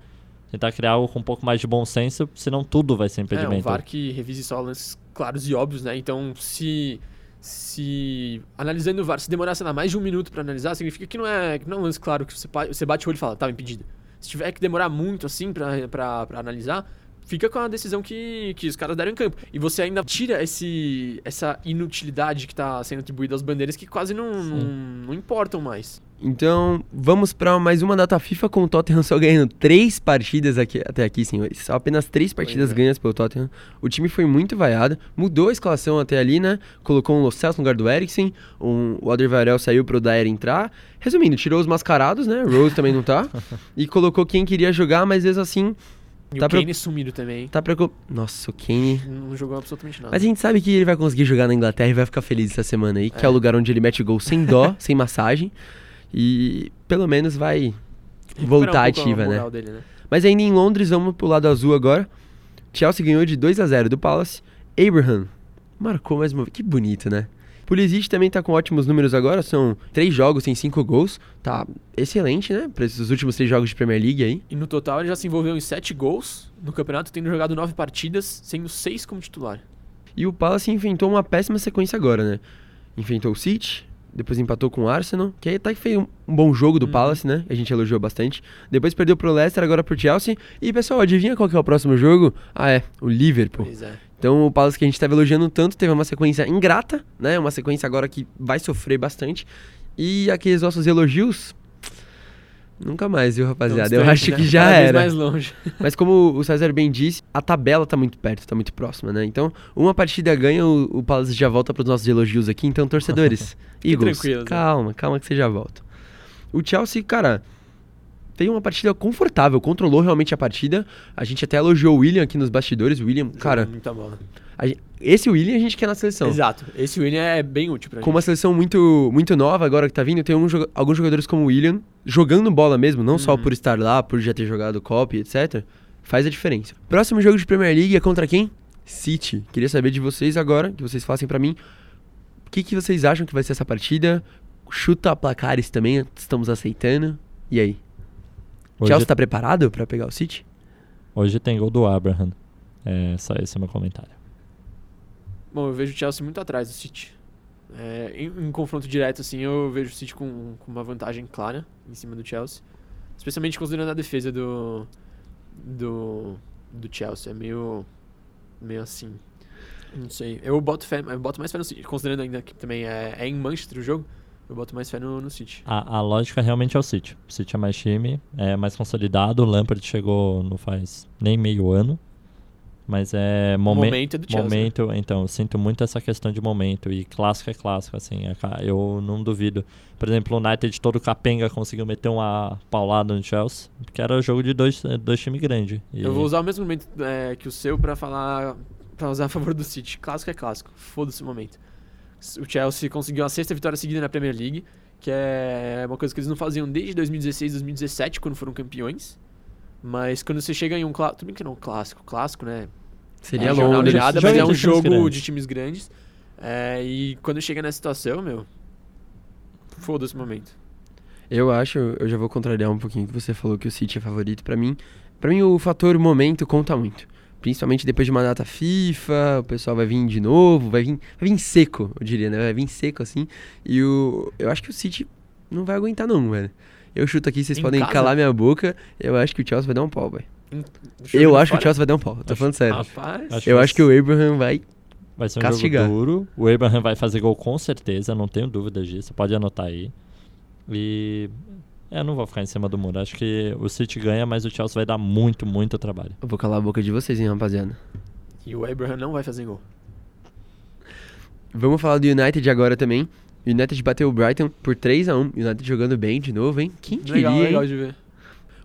Speaker 3: tentar criar algo com um pouco mais de bom senso, senão tudo vai ser
Speaker 1: É,
Speaker 3: impedimento.
Speaker 1: um VAR que revise só lances claros e óbvios, né? Então, se se analisando o VAR, se demorar, sei lá, mais de um minuto pra analisar, significa que não é, que não é um lance claro que você, você bate o olho e fala, tava impedido. Se tiver que demorar muito assim pra analisar, fica com a decisão que, que os caras deram em campo. E você ainda tira esse, essa inutilidade que tá sendo atribuída às bandeiras que quase não, não, não importam mais.
Speaker 2: Então, vamos pra mais uma data FIFA com o Tottenham só ganhando três partidas aqui, até aqui, senhores. Só apenas três partidas
Speaker 1: é.
Speaker 2: ganhas pelo Tottenham. O time foi muito vaiado, mudou a escalação até ali, né? Colocou um Lo Celso no lugar do Eriksen, um, o Alderweireld saiu pro Dyer entrar. Resumindo, tirou os mascarados, né? Rose também não tá. E colocou quem queria jogar, mas mesmo assim,
Speaker 1: E
Speaker 2: Tá
Speaker 1: o Kane sumido também.
Speaker 2: tá preocupado. Nossa, o Kane...
Speaker 1: Não jogou absolutamente nada.
Speaker 2: Mas a gente sabe que ele vai conseguir jogar na Inglaterra e vai ficar feliz essa semana aí, que é,
Speaker 1: É.
Speaker 2: o lugar onde ele mete gol sem dó, sem massagem. E pelo menos vai voltar
Speaker 1: um
Speaker 2: ativa, né?
Speaker 1: dele, né?
Speaker 2: Mas ainda em Londres, vamos pro lado azul agora. Chelsea ganhou de 2 a 0 do Palace. Abraham marcou mais uma vez. Que bonito, né? Pulisic também tá com ótimos números agora. São três jogos, tem cinco gols. Tá excelente, né? Pra esses últimos três jogos de Premier League aí.
Speaker 1: E no total ele já se envolveu em 7 gols no campeonato, tendo jogado 9 partidas, sendo 6 como titular.
Speaker 2: E o Palace enfrentou uma péssima sequência agora, né? Enfrentou o City, depois empatou com o Arsenal, que aí até que um, um bom jogo do
Speaker 1: Uhum.
Speaker 2: Palace, né? A gente elogiou bastante. Depois perdeu pro Leicester, agora pro Chelsea. E pessoal, adivinha qual que é o próximo jogo? Ah, é, o Liverpool.
Speaker 1: Pois é.
Speaker 2: Então o Palace que a gente estava elogiando tanto teve uma sequência ingrata, né? Uma sequência agora que vai sofrer bastante. E aqueles nossos elogios. Nunca mais, viu, rapaziada?
Speaker 1: Tão
Speaker 2: Eu acho
Speaker 1: distante,
Speaker 2: que
Speaker 1: né?
Speaker 2: já
Speaker 1: Cada
Speaker 2: era.
Speaker 1: mais longe.
Speaker 2: Mas como o César bem disse, a tabela tá muito perto, tá muito próxima, né? Então, uma partida ganha, o, o Palace já volta para os nossos elogios aqui. Então, torcedores, Eagles,
Speaker 1: tranquilos, né?
Speaker 2: calma, calma que você já volta. O Chelsea, cara, fez uma partida confortável, controlou realmente a partida. A gente até elogiou o William aqui nos bastidores. O William, cara,
Speaker 1: muita bola.
Speaker 2: esse William a gente quer na seleção.
Speaker 1: Exato. Esse William é bem útil pra
Speaker 2: Com uma seleção muito, muito nova agora que tá vindo, tem um alguns jogadores como o William jogando bola mesmo, não só
Speaker 1: Uhum.
Speaker 2: por estar lá, por já ter jogado Copa etc. Faz a diferença. Próximo jogo de Premier League é contra quem? City. Queria saber de vocês agora, que vocês façam pra mim. O que, que vocês acham que vai ser essa partida? Chuta placares também, estamos aceitando. E aí?
Speaker 3: Hoje,
Speaker 2: Chelsea tá preparado pra pegar o City?
Speaker 3: hoje tem gol do Abraham. É só esse é meu comentário.
Speaker 1: Bom, eu vejo o Chelsea muito atrás do City. É, em, em confronto direto, assim, eu vejo o City com, com uma vantagem clara em cima do Chelsea. Especialmente considerando a defesa do. do. do Chelsea. É meio. meio assim. Não sei. Eu boto, fé, eu boto mais fé no City, considerando ainda que também é, é em Manchester o jogo. Eu boto mais fé no, no City.
Speaker 3: A, a lógica realmente é o City. O City é mais time, é mais consolidado. O Lampard chegou não faz nem meio ano. Mas é momen-
Speaker 1: momento do Chelsea.
Speaker 3: momento. Então, eu sinto muito essa questão de momento. E clássico é clássico, assim. é Eu não duvido. Por exemplo, o United todo capenga conseguiu meter uma paulada no Chelsea. Porque era jogo de dois, dois times grandes. E-
Speaker 1: Eu vou usar o mesmo momento é, que o seu pra falar. pra usar a favor do City. Clássico é clássico. Foda-se o momento. O Chelsea conseguiu a sexta vitória seguida na Premier League, que é uma coisa que eles não faziam desde 2016, 2017, quando foram campeões. Mas quando você chega em um clássico. Tudo bem que não é um clássico, clássico, né?
Speaker 2: Seria
Speaker 1: é
Speaker 3: É,
Speaker 1: nada,
Speaker 3: Jogo
Speaker 1: mas é um jogo
Speaker 3: grandes.
Speaker 1: de times grandes. É, e quando chega nessa situação, meu, foda-se o momento.
Speaker 2: Eu acho, eu já vou contrariar um pouquinho que você falou que o City é favorito. Pra mim, para mim o fator momento conta muito. Principalmente depois de uma data FIFA, o pessoal vai vir de novo, vai vir, vai vir seco, eu diria, né? Vai vir seco assim. E o eu acho que o City não vai aguentar não, velho. Eu chuto aqui, vocês
Speaker 1: Em
Speaker 2: podem
Speaker 1: casa?
Speaker 2: calar minha boca. Eu acho que o Chelsea vai dar um pau, velho. Eu acho que o? Chelsea vai dar um pau. Tô
Speaker 3: Acho-
Speaker 2: falando sério.
Speaker 1: Rapaz,
Speaker 3: Acho-
Speaker 2: Eu acho que o Abraham vai.
Speaker 3: Vai ser um
Speaker 2: Castigar.
Speaker 3: jogo duro. O Abraham vai fazer gol com certeza, não tenho dúvidas disso. Pode anotar aí. E. É, eu não vou ficar em cima do muro. Acho que o City ganha, mas o Chelsea vai dar muito, muito trabalho.
Speaker 2: Eu vou calar a boca de vocês, hein, rapaziada.
Speaker 1: E o Abraham não vai fazer gol.
Speaker 2: Vamos falar do United agora também. O United bateu o Brighton por 3 a 1 United jogando bem de novo, hein? Quem diria,
Speaker 1: Legal,
Speaker 2: hein?
Speaker 1: legal de ver.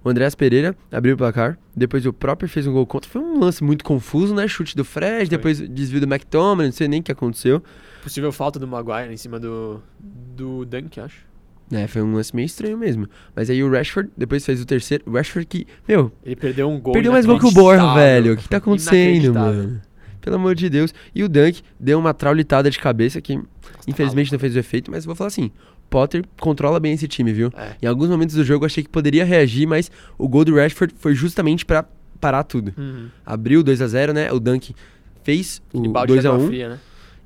Speaker 2: O Andreas Pereira abriu o placar. Depois o próprio fez um gol contra. Foi um lance muito confuso, né? Chute do Fred,
Speaker 1: Foi.
Speaker 2: depois desvio do McTominay, não sei nem o que aconteceu.
Speaker 1: Possível falta do Maguire em cima do, do Dunk, acho.
Speaker 2: É, foi um lance meio estranho mesmo. Mas aí o Rashford depois fez o terceiro. O Rashford que, meu,
Speaker 1: Ele perdeu um gol.
Speaker 2: perdeu mais gol que o Borja, velho. O que tá acontecendo, mano? Pelo amor de Deus. E o Dunk deu uma traulitada de cabeça que, infelizmente, não fez o efeito. Mas vou falar assim: Potter controla bem esse time, viu?
Speaker 1: É.
Speaker 2: Em alguns momentos do jogo eu achei que poderia reagir, mas o gol do Rashford foi justamente pra parar tudo.
Speaker 1: Uhum.
Speaker 2: Abriu 2 a 0 né? O Dunk fez o
Speaker 1: E balde de
Speaker 2: 2 a
Speaker 1: água
Speaker 2: 1
Speaker 1: fria, né?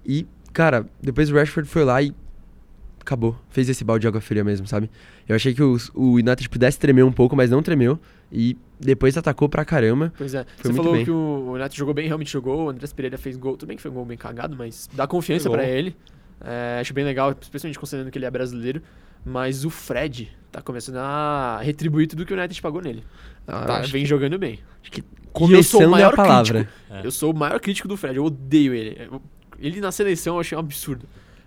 Speaker 2: e, cara, depois o Rashford foi lá e acabou. Fez esse balde de água fria mesmo, sabe? Eu achei que o, o United pudesse tremer um pouco, mas não tremeu. E depois atacou pra caramba.
Speaker 1: Pois é.
Speaker 2: Foi
Speaker 1: Você
Speaker 2: muito
Speaker 1: falou
Speaker 2: bem.
Speaker 1: que o United jogou bem, realmente jogou. O Andrés Pereira fez gol. Tudo bem que foi um gol bem cagado, mas dá confiança pra ele. É, acho bem legal, especialmente considerando que ele é brasileiro. Mas o Fred tá começando a retribuir tudo que o United pagou nele.
Speaker 2: Ah,
Speaker 1: Tá, vem
Speaker 2: que-
Speaker 1: jogando bem.
Speaker 2: acho que
Speaker 1: eu sou o
Speaker 2: começando é a
Speaker 1: maior
Speaker 2: palavra.
Speaker 1: crítico.
Speaker 3: É.
Speaker 1: Eu sou o maior crítico do Fred, eu odeio ele. Ele na seleção eu achei um absurdo.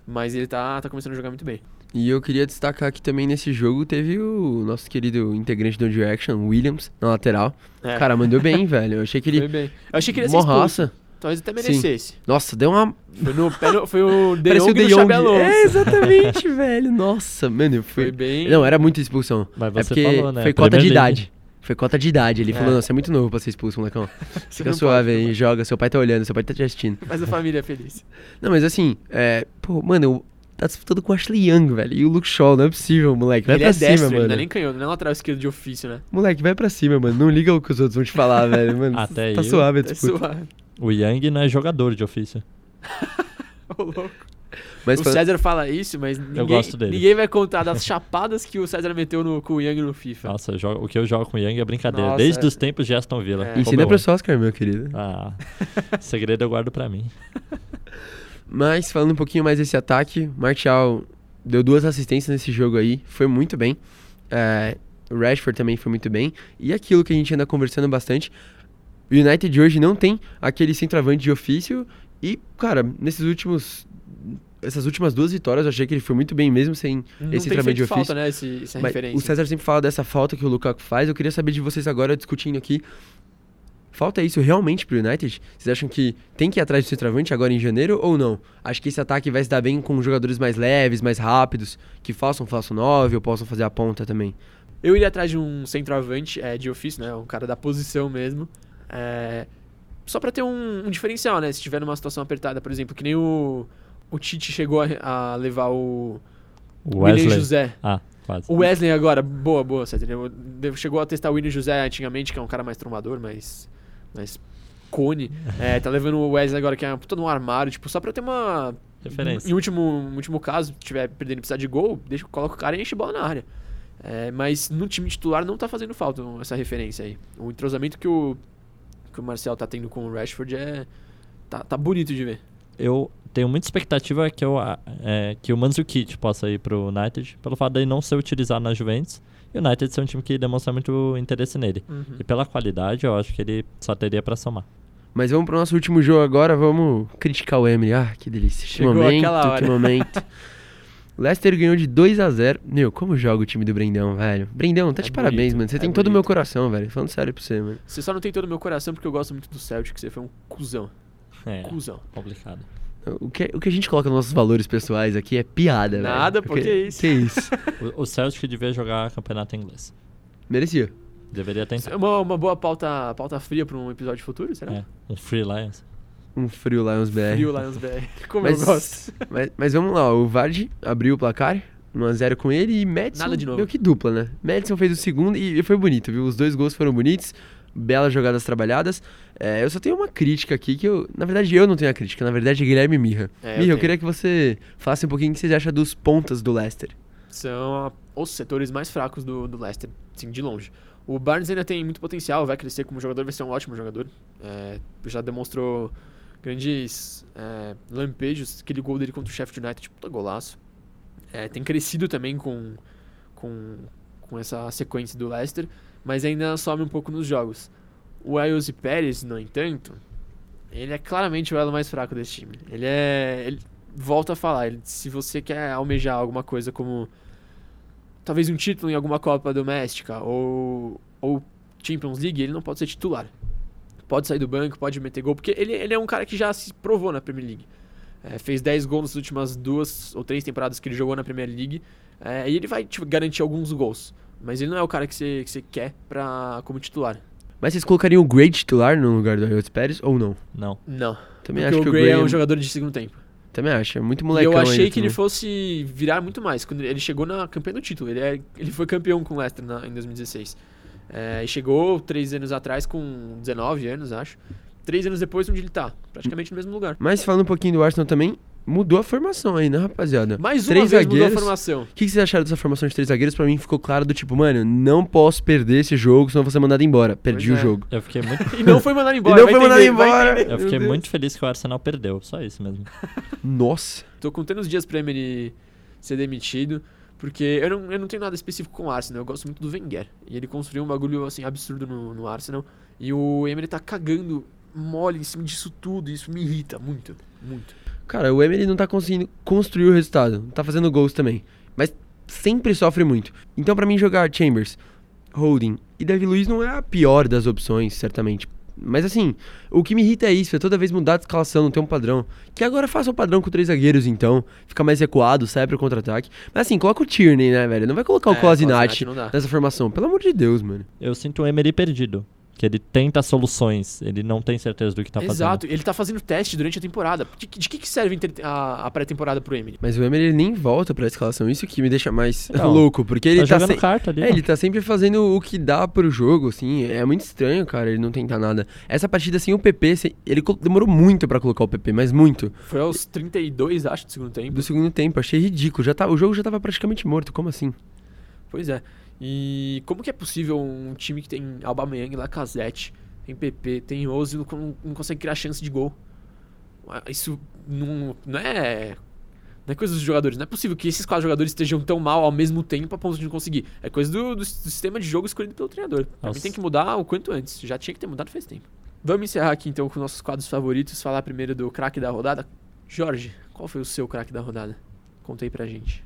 Speaker 1: Mas ele tá, tá começando a jogar muito bem.
Speaker 2: E eu queria destacar que também nesse jogo teve o nosso querido integrante do One Direction, Williams, na lateral.
Speaker 1: É,
Speaker 2: Cara, mandou bem, velho. Eu achei que
Speaker 1: foi
Speaker 2: ele.
Speaker 1: bem. Eu achei que ele ia.
Speaker 2: Morraça.
Speaker 1: Talvez até merecesse.
Speaker 2: Nossa, deu uma.
Speaker 1: Foi, no, pé no- foi o De Jong
Speaker 2: o De Jong. É, exatamente, velho. Nossa, mano,
Speaker 1: Foi
Speaker 2: foi.
Speaker 1: bem...
Speaker 2: Não, era muita expulsão.
Speaker 3: Mas
Speaker 2: é
Speaker 3: você
Speaker 2: porque
Speaker 3: falou, né?
Speaker 2: foi cota de idade. Foi cota de idade. Ele
Speaker 1: É.
Speaker 2: falou, não, você é muito novo pra ser expulso, molecão. Fica suave aí, joga. Seu pai tá olhando, seu pai tá te assistindo.
Speaker 1: Mas a família é feliz.
Speaker 2: Não, mas assim, é. Pô, mano, eu tá disputando com o Ashley Young, velho. E o Luke Shaw, não é possível, moleque. Vai
Speaker 1: ele
Speaker 2: pra
Speaker 1: é
Speaker 2: cima,
Speaker 1: destro, ele
Speaker 2: mano.
Speaker 1: não é nem canhoto, não é lateral esquerdo de ofício, né?
Speaker 2: Moleque, vai pra cima, mano. Não liga o que os outros vão te falar, velho. Mano,
Speaker 3: Até
Speaker 2: tá
Speaker 3: aí,
Speaker 2: suave a
Speaker 1: É
Speaker 2: disputa.
Speaker 1: suave.
Speaker 3: O Yang não é jogador de ofício.
Speaker 1: Ô, louco.
Speaker 2: Mas
Speaker 1: o
Speaker 2: fala-
Speaker 1: César fala isso, mas ninguém,
Speaker 3: gosto dele.
Speaker 1: ninguém vai contar das chapadas que o César meteu no, com o Young no FIFA.
Speaker 3: Nossa, eu jogo- o que eu jogo com o Yang é brincadeira.
Speaker 1: Nossa,
Speaker 3: Desde
Speaker 1: é.
Speaker 3: os tempos de Aston Villa.
Speaker 1: É.
Speaker 2: Ensina
Speaker 3: eu
Speaker 2: pro. Oscar, meu querido.
Speaker 3: Ah, segredo eu guardo pra mim.
Speaker 2: Mas falando um pouquinho mais desse ataque, Martial deu duas assistências nesse jogo aí, foi muito bem. É, o Rashford também foi muito bem. E aquilo que a gente anda conversando bastante, o United de hoje não tem aquele centroavante de ofício. E, cara, nesses últimos. Essas últimas duas vitórias eu achei que ele foi muito bem mesmo sem
Speaker 1: Não
Speaker 2: esse centroavante de
Speaker 1: feito falta,
Speaker 2: ofício.
Speaker 1: né, esse, essa
Speaker 2: Mas
Speaker 1: referência.
Speaker 2: o César sempre fala dessa falta que o Lukaku faz. Eu queria saber de vocês agora, discutindo aqui. Falta isso realmente pro United? Vocês acham que tem que ir atrás do centroavante agora em janeiro ou não? Acho que esse ataque vai se dar bem com jogadores mais leves, mais rápidos, que façam falso 9 ou possam fazer a ponta também.
Speaker 1: Eu iria atrás de um centroavante é, de ofício, né? Um cara da posição mesmo. é, só pra ter um, um diferencial, né? Se tiver numa situação apertada, por exemplo, que nem o, o Tite chegou a, a levar o,
Speaker 3: o
Speaker 1: William
Speaker 3: Wesley.
Speaker 1: José.
Speaker 3: Ah, quase.
Speaker 1: O Wesley agora, boa, boa, César. Chegou a testar o William José antigamente, que é um cara mais trombador, mais, mais cone. É, tá levando o Wesley agora, que é todo um armário, tipo, só pra ter uma...
Speaker 3: Referência.
Speaker 1: Em último, último caso, se tiver perdendo e precisar de gol, deixa, coloca o cara e enche bola na área. É, mas no time titular não tá fazendo falta essa referência aí. O entrosamento que o, que o Marcel tá tendo com o Rashford é... Tá, tá bonito de ver.
Speaker 3: Eu tenho muita expectativa que, eu, é, que o Mandzukic possa ir pro United, pelo fato de ele não ser utilizado na Juventus. E o United ser um time que demonstra muito interesse nele. E pela qualidade, eu acho que ele só teria pra somar.
Speaker 2: Mas vamos pro nosso último jogo agora, vamos criticar o Emily. Ah, que delícia. Que
Speaker 1: Chegou
Speaker 2: momento,
Speaker 1: aquela hora.
Speaker 2: que momento. Leicester ganhou de 2 a 0 Meu, como joga o time do Brendão, velho? Brendão, tá
Speaker 1: É
Speaker 2: de parabéns,
Speaker 1: bonito,
Speaker 2: mano. Você
Speaker 1: é
Speaker 2: tem todo o meu
Speaker 1: bonito.
Speaker 2: coração, velho. Falando sério pra você, mano.
Speaker 1: Você só não tem todo o meu coração porque eu gosto muito do Celtic, você foi um cuzão.
Speaker 3: É,
Speaker 1: Cuzão.
Speaker 3: complicado.
Speaker 2: O que, o que a gente coloca nos nossos valores pessoais aqui é piada.
Speaker 1: Nada, pô,
Speaker 2: Porque-
Speaker 1: que isso.
Speaker 2: Que isso.
Speaker 3: O, o Celtic devia jogar campeonato inglês.
Speaker 2: Merecia.
Speaker 3: Deveria
Speaker 1: Isso
Speaker 3: tentar.
Speaker 1: é uma, uma boa pauta, pauta fria pra um episódio futuro, será?
Speaker 3: É, um Free Lions.
Speaker 2: Um frio Lions BR.
Speaker 1: Frio Lions BR. Como
Speaker 2: Mas,
Speaker 1: eu gosto.
Speaker 2: mas, mas vamos lá, o Vardy abriu o placar. 1x0 com ele e Madison.
Speaker 1: Nada de novo.
Speaker 2: Meu que dupla, né? Madison fez o segundo e foi bonito, viu? Os dois gols foram bonitos, belas jogadas trabalhadas. É, eu só tenho uma crítica aqui que eu. Na verdade, eu não tenho a crítica, na verdade é Guilherme Mirra.
Speaker 1: É, eu
Speaker 2: Mirra, eu,
Speaker 1: tenho.
Speaker 2: queria que você falasse um pouquinho o que você acha dos pontas do Leicester.
Speaker 1: São a- os setores mais fracos do, do Leicester, sim, de longe. O Barnes ainda tem muito potencial, vai crescer como jogador, vai ser um ótimo jogador. É, já demonstrou grandes é, lampejos, aquele gol dele contra o Sheffield United, puta golaço. É, tem crescido também com, com, com essa sequência do Leicester, mas ainda some um pouco nos jogos. O Ayoze Pérez, no entanto, ele é claramente o elo mais fraco desse time. Ele é. Ele, volta a falar, ele- se você quer almejar alguma coisa como talvez um título em alguma Copa doméstica ou, ou Champions League, ele não pode ser titular. Pode sair do banco, pode meter gol, porque ele, ele é um cara que já se provou na Premier League. É, fez 10 gols nas últimas duas ou três temporadas que ele jogou na Premier League. é, e ele vai te garantir alguns gols. Mas ele não é o cara que você, que você quer pra, como titular.
Speaker 2: Mas vocês colocariam o Gray titular no lugar do Ayoze Pérez ou não?
Speaker 3: Não.
Speaker 1: Não.
Speaker 2: Também
Speaker 1: porque
Speaker 2: acho
Speaker 1: o
Speaker 2: que o Gray
Speaker 1: é um
Speaker 2: é-
Speaker 1: jogador de segundo tempo.
Speaker 2: Também acho, é muito
Speaker 1: E
Speaker 2: molecão
Speaker 1: eu achei
Speaker 2: ainda
Speaker 1: que ele
Speaker 2: também.
Speaker 1: fosse virar muito mais. Quando ele chegou na campanha do título. Ele, é, ele foi campeão com o Leicester na- em 2016. É, e chegou três anos atrás com 19 anos, acho. Três anos depois, onde ele tá. Praticamente no mesmo lugar.
Speaker 2: Mas falando um pouquinho do Arsenal também, mudou a formação aí, né, rapaziada?
Speaker 1: Mais uma
Speaker 2: Três
Speaker 1: vez mudou a
Speaker 2: zagueiros.
Speaker 1: formação.
Speaker 2: O que, que vocês acharam dessa formação de três zagueiros? Pra mim ficou claro do tipo, mano, não posso perder esse jogo, senão eu vou ser mandado embora. Perdi
Speaker 1: Pois
Speaker 2: o
Speaker 1: é.
Speaker 2: jogo.
Speaker 3: Eu fiquei muito,
Speaker 1: E não foi mandado embora.
Speaker 2: não
Speaker 1: vai
Speaker 2: foi mandado embora.
Speaker 3: eu fiquei muito feliz que o Arsenal perdeu. Só isso mesmo.
Speaker 2: Nossa.
Speaker 1: Tô contando os dias pra Emery ser demitido. Porque eu não, eu não tenho nada específico com o Arsenal. Eu gosto muito do Wenger. E ele construiu um bagulho assim absurdo no, no Arsenal. E o Emery tá cagando mole em cima disso tudo. Isso me irrita muito. Muito.
Speaker 2: Cara, o Emery não tá conseguindo construir o resultado. Tá fazendo gols também. Mas sempre sofre muito. Então, pra mim, jogar Chambers, Holding e Davi Luiz não é a pior das opções, certamente. Mas assim, o que me irrita é isso, é toda vez mudar de escalação, não ter um padrão. Que agora faça o padrão com três zagueiros, então. Fica mais recuado, sai pro contra-ataque. Mas assim, coloca o Tierney, né, velho? Não vai colocar o
Speaker 1: É, não dá.
Speaker 2: nessa formação. Pelo amor de Deus, mano.
Speaker 3: Eu sinto o Emery perdido. Que ele tenta soluções, ele não tem certeza do que tá fazendo.
Speaker 1: Exato, ele tá fazendo teste durante a temporada. De, que- de que, que serve a, a pré-temporada pro Emery?
Speaker 2: Mas o Emery ele nem volta pra escalação. Isso que me deixa mais
Speaker 3: Não,
Speaker 2: louco, porque ele
Speaker 3: tá
Speaker 2: tá,
Speaker 3: jogando
Speaker 2: se-
Speaker 3: carta ali.
Speaker 2: É, ele tá sempre fazendo o que dá pro jogo, assim. É muito estranho, cara, ele não tentar nada. Essa partida, assim, o PP, ele demorou muito pra colocar o PP, mas muito.
Speaker 1: Foi aos 32, acho, do segundo tempo.
Speaker 2: Do segundo tempo, achei ridículo. Já tá, o jogo já tava praticamente morto, como assim?
Speaker 1: Pois é. E como que é possível um time que tem Aubameyang, Lacazette, tem PP, tem Ozil, não, não consegue criar chance de gol? Ah, Isso não, não é... Não é coisa dos jogadores. Não é possível que esses quatro jogadores estejam tão mal ao mesmo tempo a ponto de não conseguir. É coisa do, do, do sistema de jogo escolhido pelo treinador. Pra mim
Speaker 3: Nossa.
Speaker 1: tem que mudar o quanto antes. Já tinha que ter mudado faz tempo. Vamos encerrar aqui então com nossos quadros favoritos. Falar primeiro do craque da rodada. Jorge, qual foi o seu craque da rodada? Conta aí pra gente.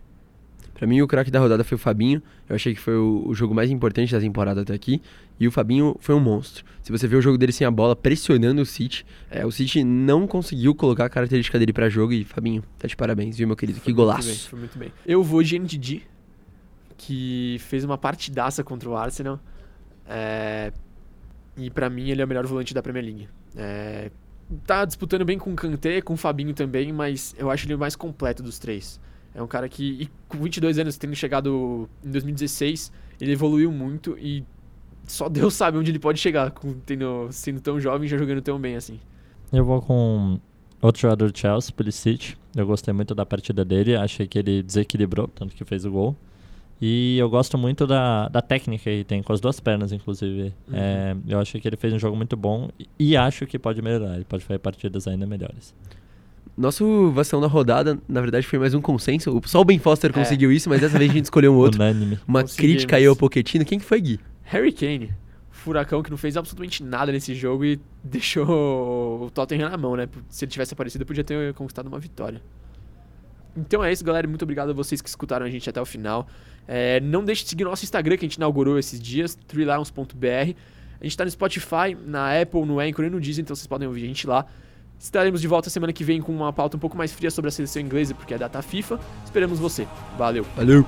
Speaker 2: Pra mim, o craque da rodada foi o Fabinho. Eu achei que foi o, o jogo mais importante da temporada até aqui. E o Fabinho foi um monstro. Se você vê o jogo dele sem a bola, pressionando o City, é, o City não conseguiu colocar a característica dele pra jogo. E Fabinho, tá de parabéns, viu, meu querido? Que
Speaker 1: Foi muito bem,
Speaker 2: golaço.
Speaker 1: foi muito bem. Eu vou de NDD, que fez uma partidaça contra o Arsenal. É, e pra mim ele é o melhor volante da Premier League. É, tá disputando bem com o Kanté, com o Fabinho também, mas eu acho ele o mais completo dos três. É um cara que, com 22 anos, tendo chegado em 2016, ele evoluiu muito e só Deus sabe onde ele pode chegar, com, tendo, sendo tão jovem e já jogando tão bem assim.
Speaker 3: Eu vou com outro jogador do Chelsea, Pulisic. Eu gostei muito da partida dele, achei que ele desequilibrou, tanto que fez o gol. E eu gosto muito da, da técnica que ele tem, com as duas pernas, inclusive.
Speaker 1: Uhum.
Speaker 3: É, eu achei que ele fez um jogo muito bom e, e acho que pode melhorar, ele pode fazer partidas ainda melhores.
Speaker 2: Nosso vacilão da rodada, na verdade, foi mais um consenso. O- Só o Ben Foster
Speaker 1: É.
Speaker 2: conseguiu isso, mas dessa vez a gente escolheu um outro.
Speaker 3: Unânime.
Speaker 2: Uma crítica aí ao Pochettino. Quem que foi, Gui?
Speaker 1: Harry Kane, furacão que não fez absolutamente nada nesse jogo e deixou o Tottenham na mão, né? Se ele tivesse aparecido, podia ter conquistado uma vitória. Então é isso, galera. Muito obrigado a vocês que escutaram a gente até o final. É, não deixe de seguir nosso Instagram que a gente inaugurou esses dias, threelions.br. A gente tá no Spotify, na Apple, no Anchor e no Deezer, então vocês podem ouvir a gente lá. Estaremos de volta semana que vem com uma pauta um pouco mais fria sobre a seleção inglesa, porque é data FIFA. Esperamos você. Valeu!
Speaker 2: Valeu!